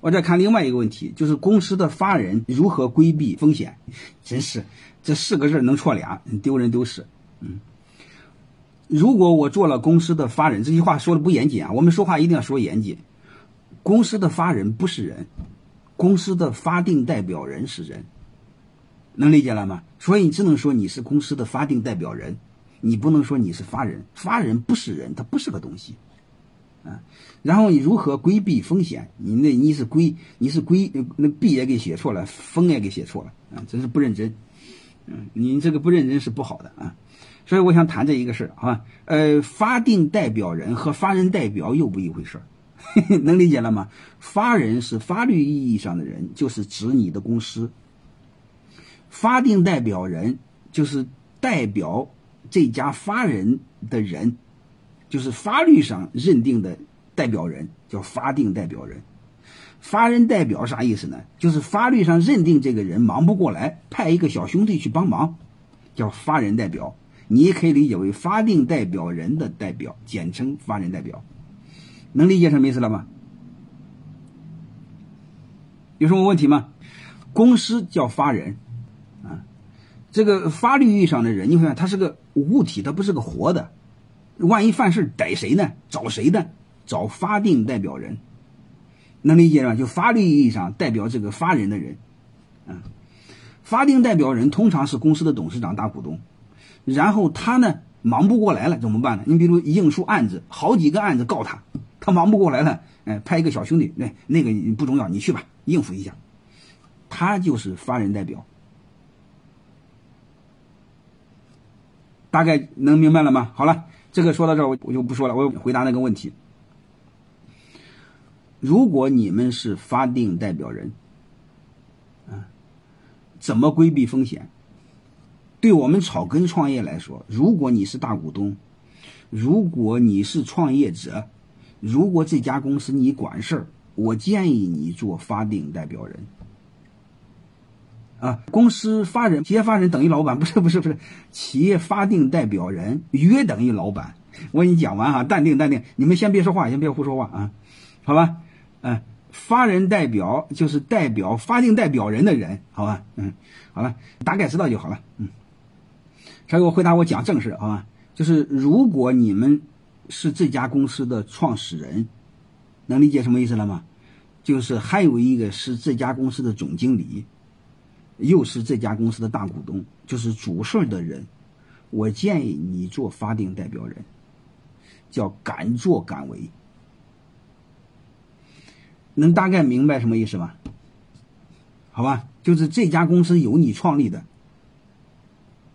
我再看另外一个问题，就是公司的法人如何规避风险？真是这四个字能错俩，丢人丢死。嗯，如果我做了公司的法人，这句话说的不严谨啊。我们说话一定要说严谨。公司的法人不是人，公司的法定代表人是人，能理解了吗？所以你只能说你是公司的法定代表人，你不能说你是法人。法人不是人，他不是个东西。啊，然后你如何规避风险？你那你是规你是规那避也给写错了，风也给写错了啊，真是不认真。嗯，你这个不认真是不好的啊。所以我想谈这一个事儿啊，呃，法定代表人和法人代表又不一回事儿，能理解了吗？法人是法律意义上的人，就是指你的公司；法定代表人就是代表这家法人的人。就是法律上认定的代表人叫法定代表人，法人代表啥意思呢？就是法律上认定这个人忙不过来，派一个小兄弟去帮忙，叫法人代表。你也可以理解为法定代表人的代表，简称法人代表。能理解什么意思了吗？有什么问题吗？公司叫法人，啊，这个法律意义上的人，你看他是个物体，他不是个活的。万一犯事逮谁呢？找谁呢？找法定代表人，能理解吗？就法律意义上代表这个法人的人，嗯，法定代表人通常是公司的董事长、大股东，然后他呢忙不过来了怎么办呢？你比如应诉案子，好几个案子告他，他忙不过来了，哎，派一个小兄弟，那那个不重要，你去吧，应付一下，他就是法人代表，大概能明白了吗？好了。这个说到这儿，我我就不说了。我回答那个问题：如果你们是法定代表人，啊，怎么规避风险？对我们草根创业来说，如果你是大股东，如果你是创业者，如果这家公司你管事儿，我建议你做法定代表人。啊，公司法人、企业法人等于老板，不是不是不是，企业法定代表人约等于老板。我给你讲完哈，淡定淡定，你们先别说话，先别胡说话啊，好吧？嗯，法人代表就是代表法定代表人的人，好吧？嗯，好了，大概知道就好了。嗯，所以我回答我讲正事，好吧？就是如果你们是这家公司的创始人，能理解什么意思了吗？就是还有一个是这家公司的总经理。又是这家公司的大股东，就是主事儿的人，我建议你做法定代表人，叫敢作敢为，能大概明白什么意思吗？好吧，就是这家公司由你创立的，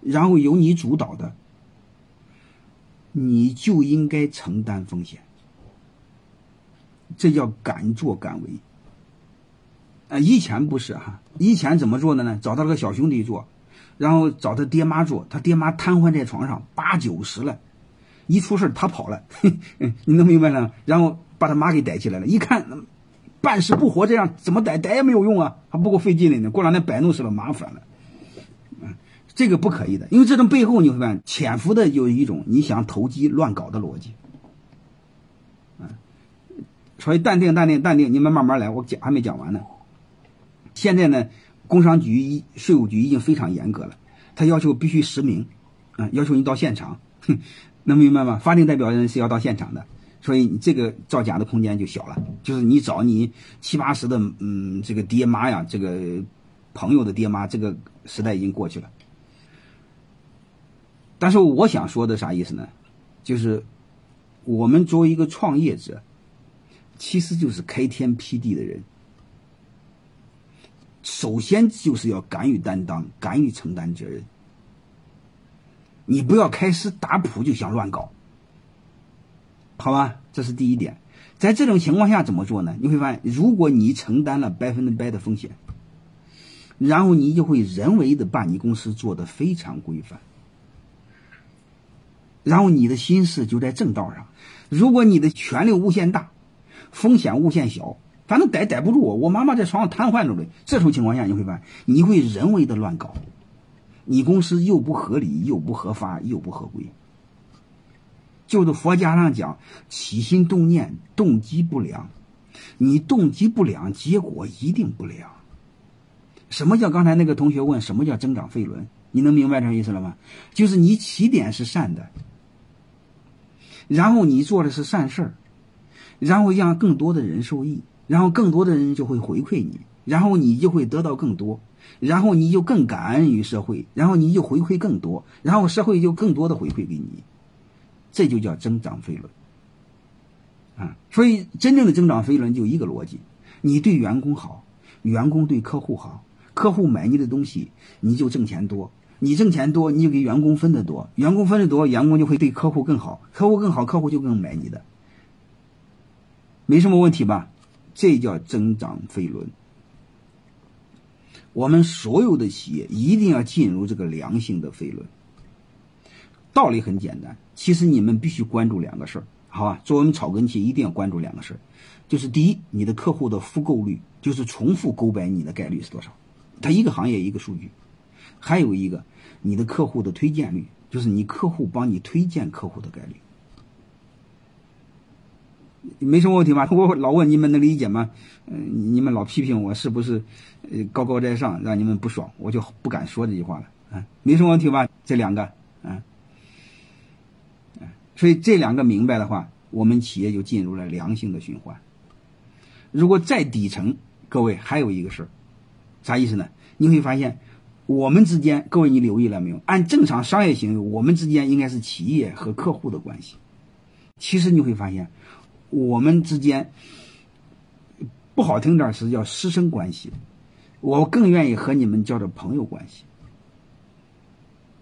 然后由你主导的，你就应该承担风险，这叫敢作敢为。啊，以前不是哈，以前怎么做的呢？找他个小兄弟做，然后找他爹妈做，他爹妈瘫痪在床上，八九十了，一出事他跑了，你能明白了？然后把他妈给逮起来了，一看半死不活，这样怎么逮？逮也没有用啊，还不够费劲的呢。过两天摆弄死了，麻烦了。嗯，这个不可以的，因为这种背后你会发现潜伏的有一种你想投机乱搞的逻辑。嗯，所以淡定，淡定，淡定，你们慢慢来，我讲还没讲完呢。现在呢，工商局、税务局已经非常严格了，他要求必须实名，啊，要求你到现场，能明白吗？法定代表人是要到现场的，所以你这个造假的空间就小了。就是你找你七八十的，嗯，这个爹妈呀，这个朋友的爹妈，这个时代已经过去了。但是我想说的啥意思呢？就是我们作为一个创业者，其实就是开天辟地的人。首先就是要敢于担当，敢于承担责任。你不要开始打谱就想乱搞，好吧？这是第一点。在这种情况下怎么做呢？你会发现，如果你承担了百分之百的风险，然后你就会人为的把你公司做得非常规范，然后你的心思就在正道上。如果你的权力无限大，风险无限小。反正逮逮不住我，我妈妈在床上瘫痪着嘞。这种情况下，你会发现你会人为的乱搞，你公司又不合理，又不合法，又不合规。就是佛家上讲起心动念，动机不良，你动机不良，结果一定不良。什么叫刚才那个同学问什么叫增长飞轮？你能明白这意思了吗？就是你起点是善的，然后你做的是善事儿，然后让更多的人受益，然后更多的人就会回馈你，然后你就会得到更多，然后你就更感恩于社会，然后你就回馈更多，然后社会就更多的回馈给你，这就叫增长飞轮。啊，所以真正的增长飞轮就一个逻辑：你对员工好，员工对客户好，客户买你的东西，你就挣钱多。你挣钱多，你就给员工分的多，员工分的多，员工就会对客户更好，客户更好，客户就更买你的，没什么问题吧？这叫增长飞轮。我们所有的企业一定要进入这个良性的飞轮。道理很简单，其实你们必须关注两个事儿，好吧？作为我们草根企业，一定要关注两个事儿，就是第一，你的客户的复购率，就是重复购买你的概率是多少？它一个行业一个数据，还有一个。你的客户的推荐率，就是你客户帮你推荐客户的概率，没什么问题吧？我老问你们能理解吗？嗯，你们老批评我是不是呃高高在上，让你们不爽，我就不敢说这句话了。嗯，没什么问题吧？这两个，嗯，所以这两个明白的话，我们企业就进入了良性的循环。如果在底层，各位还有一个事儿，啥意思呢？你会发现。我们之间，各位你留意了没有？按正常商业行为，我们之间应该是企业和客户的关系。其实你会发现，我们之间不好听点是叫师生关系。我更愿意和你们叫做朋友关系。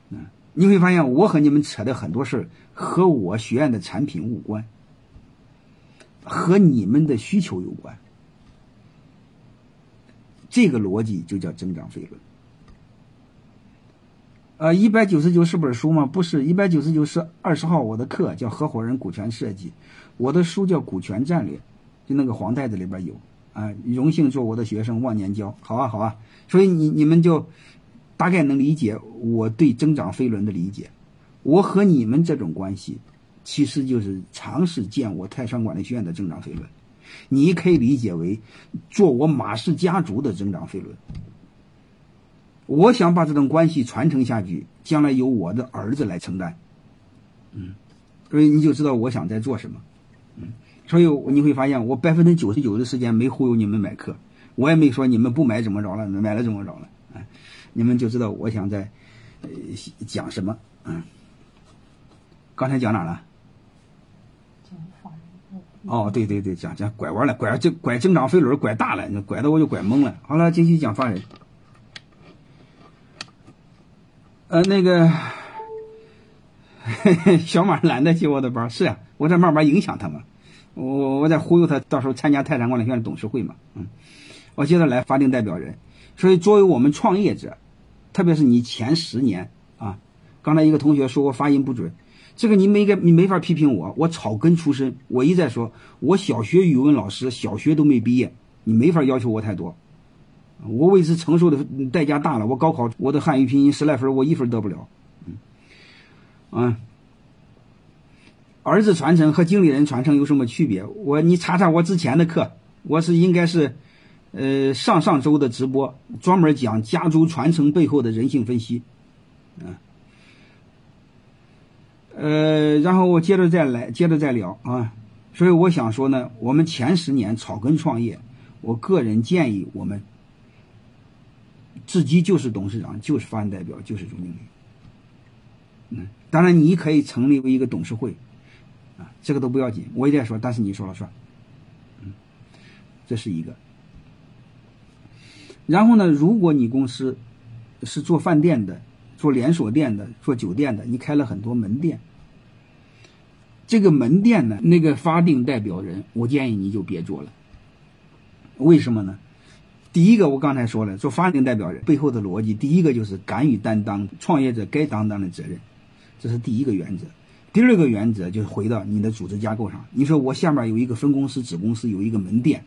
嗯，你会发现我和你们扯的很多事和我学院的产品无关，和你们的需求有关。这个逻辑就叫增长飞轮。呃，一百九十九是本书吗？不是，一百九十九是二十号我的课，叫合伙人股权设计。我的书叫股权战略，就那个黄袋子里边有啊。荣幸做我的学生，忘年交，好啊，好啊。所以你你们就大概能理解我对增长飞轮的理解。我和你们这种关系，其实就是尝试建我泰山管理学院的增长飞轮。你可以理解为做我马氏家族的增长飞轮。我想把这种关系传承下去，将来由我的儿子来承担，嗯，所以你就知道我想在做什么，嗯，所以你会发现我百分之九十九的时间没忽悠你们买课，我也没说你们不买怎么着了，买了怎么着了，哎，你们就知道我想在呃讲什么，嗯，刚才讲哪了？哦，对对对，讲讲拐弯了，拐这拐增长飞轮拐大了，拐的我就拐懵了。好了，继续讲法人。呃，那个小马懒得接我的班，是呀，我在慢慢影响他嘛，我我在忽悠他，到时候参加泰山管理学院的董事会嘛，嗯，我接着来法定代表人，所以作为我们创业者，特别是你前十年啊，刚才一个同学说我发音不准，这个你没该你没法批评我，我草根出身，我一再说，我小学语文老师，小学都没毕业，你没法要求我太多。我为此承受的代价大了。我高考我的汉语拼音十来分，我一分得不了。嗯，啊，儿子传承和经理人传承有什么区别？我你查查我之前的课，我是应该是，呃，上上周的直播专门讲家族传承背后的人性分析。嗯，呃，然后我接着再来，接着再聊啊。所以我想说呢，我们前十年草根创业，我个人建议我们。自己就是董事长，就是法人代表，就是总经理。嗯，当然你可以成立为一个董事会，啊，这个都不要紧，我也在说，但是你说了算。嗯，这是一个。然后呢，如果你公司是做饭店的、做连锁店的、做酒店的，你开了很多门店，这个门店呢，那个法定代表人，我建议你就别做了。为什么呢？第一个，我刚才说了，做法定代表人背后的逻辑，第一个就是敢于担当创业者该担当的责任，这是第一个原则。第二个原则就是回到你的组织架构上。你说我下面有一个分公司、子公司，有一个门店。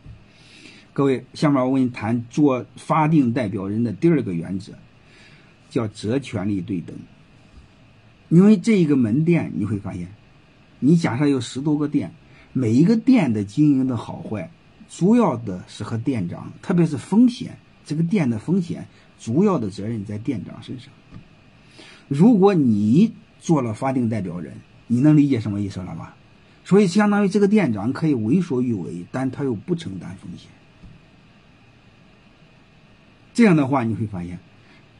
各位，下面我跟你谈做法定代表人的第二个原则，叫责权利对等。因为这一个门店，你会发现，你假设有十多个店，每一个店的经营的好坏。主要的是和店长，特别是风险，这个店的风险，主要的责任在店长身上。如果你做了法定代表人，你能理解什么意思了吧？所以相当于这个店长可以为所欲为，但他又不承担风险。这样的话，你会发现，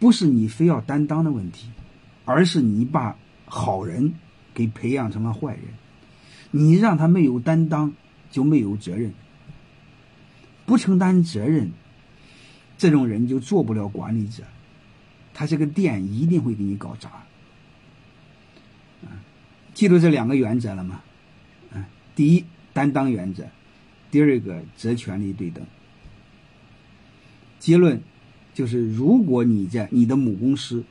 不是你非要担当的问题，而是你把好人给培养成了坏人。你让他没有担当，就没有责任。不承担责任，这种人就做不了管理者。他这个店一定会给你搞砸。记住这两个原则了吗？嗯，第一，担当原则；第二个，责权利对等。结论就是：如果你在你的母公司，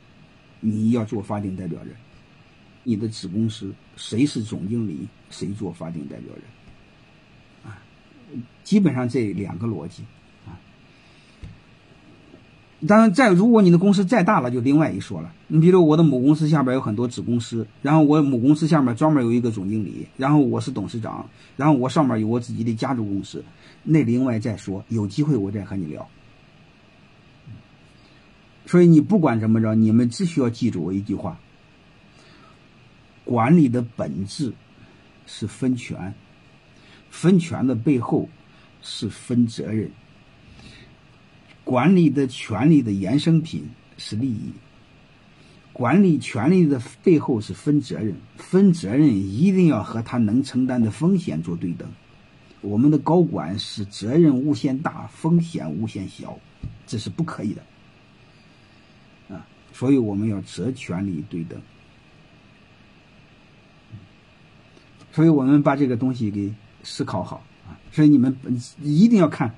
你要做法定代表人；你的子公司，谁是总经理，谁做法定代表人。基本上这两个逻辑啊。当然，再如果你的公司再大了，就另外一说了。你比如我的母公司下边有很多子公司，然后我母公司下面专门有一个总经理，然后我是董事长，然后我上面有我自己的家族公司，那另外再说。有机会我再和你聊。所以你不管怎么着，你们只需要记住我一句话：管理的本质是分权，分权的背后是分责任。管理的权利的衍生品是利益，管理权利的背后是分责任，分责任一定要和他能承担的风险做对等。我们的高管是责任无限大，风险无限小，这是不可以的啊！所以我们要责权利对等。所以我们把这个东西给思考好啊！所以你们一定要看。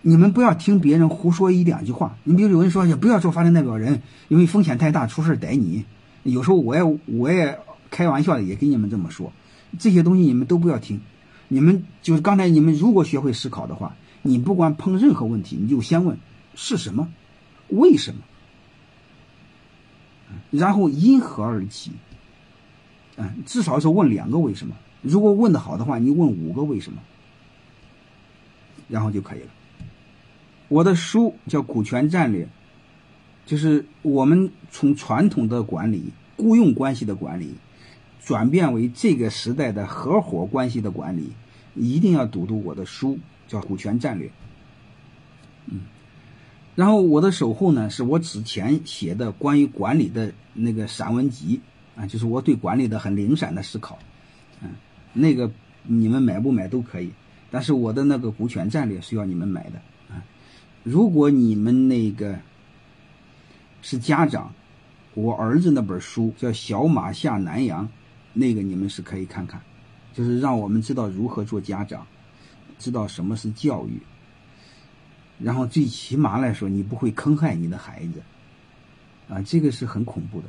你们不要听别人胡说一两句话。你比如有人说也不要做法定代表人，因为风险太大，出事逮你。有时候我也我也开玩笑的也跟你们这么说，这些东西你们都不要听。你们就是刚才你们如果学会思考的话，你不管碰任何问题，你就先问是什么，为什么，然后因何而起。嗯，至少是问两个为什么。如果问的好的话，你问五个为什么，然后就可以了。我的书叫《股权战略》，就是我们从传统的管理、雇佣关系的管理，转变为这个时代的合伙关系的管理，一定要读读我的书，叫《股权战略》。嗯，然后我的守护呢，是我之前写的关于管理的那个散文集啊，就是我对管理的很零散的思考。那个你们买不买都可以，但是我的那个《股权战略》是要你们买的啊。如果你们那个是家长，我儿子那本书叫《小马下南洋》，那个你们是可以看看，就是让我们知道如何做家长，知道什么是教育，然后最起码来说，你不会坑害你的孩子，啊，这个是很恐怖的。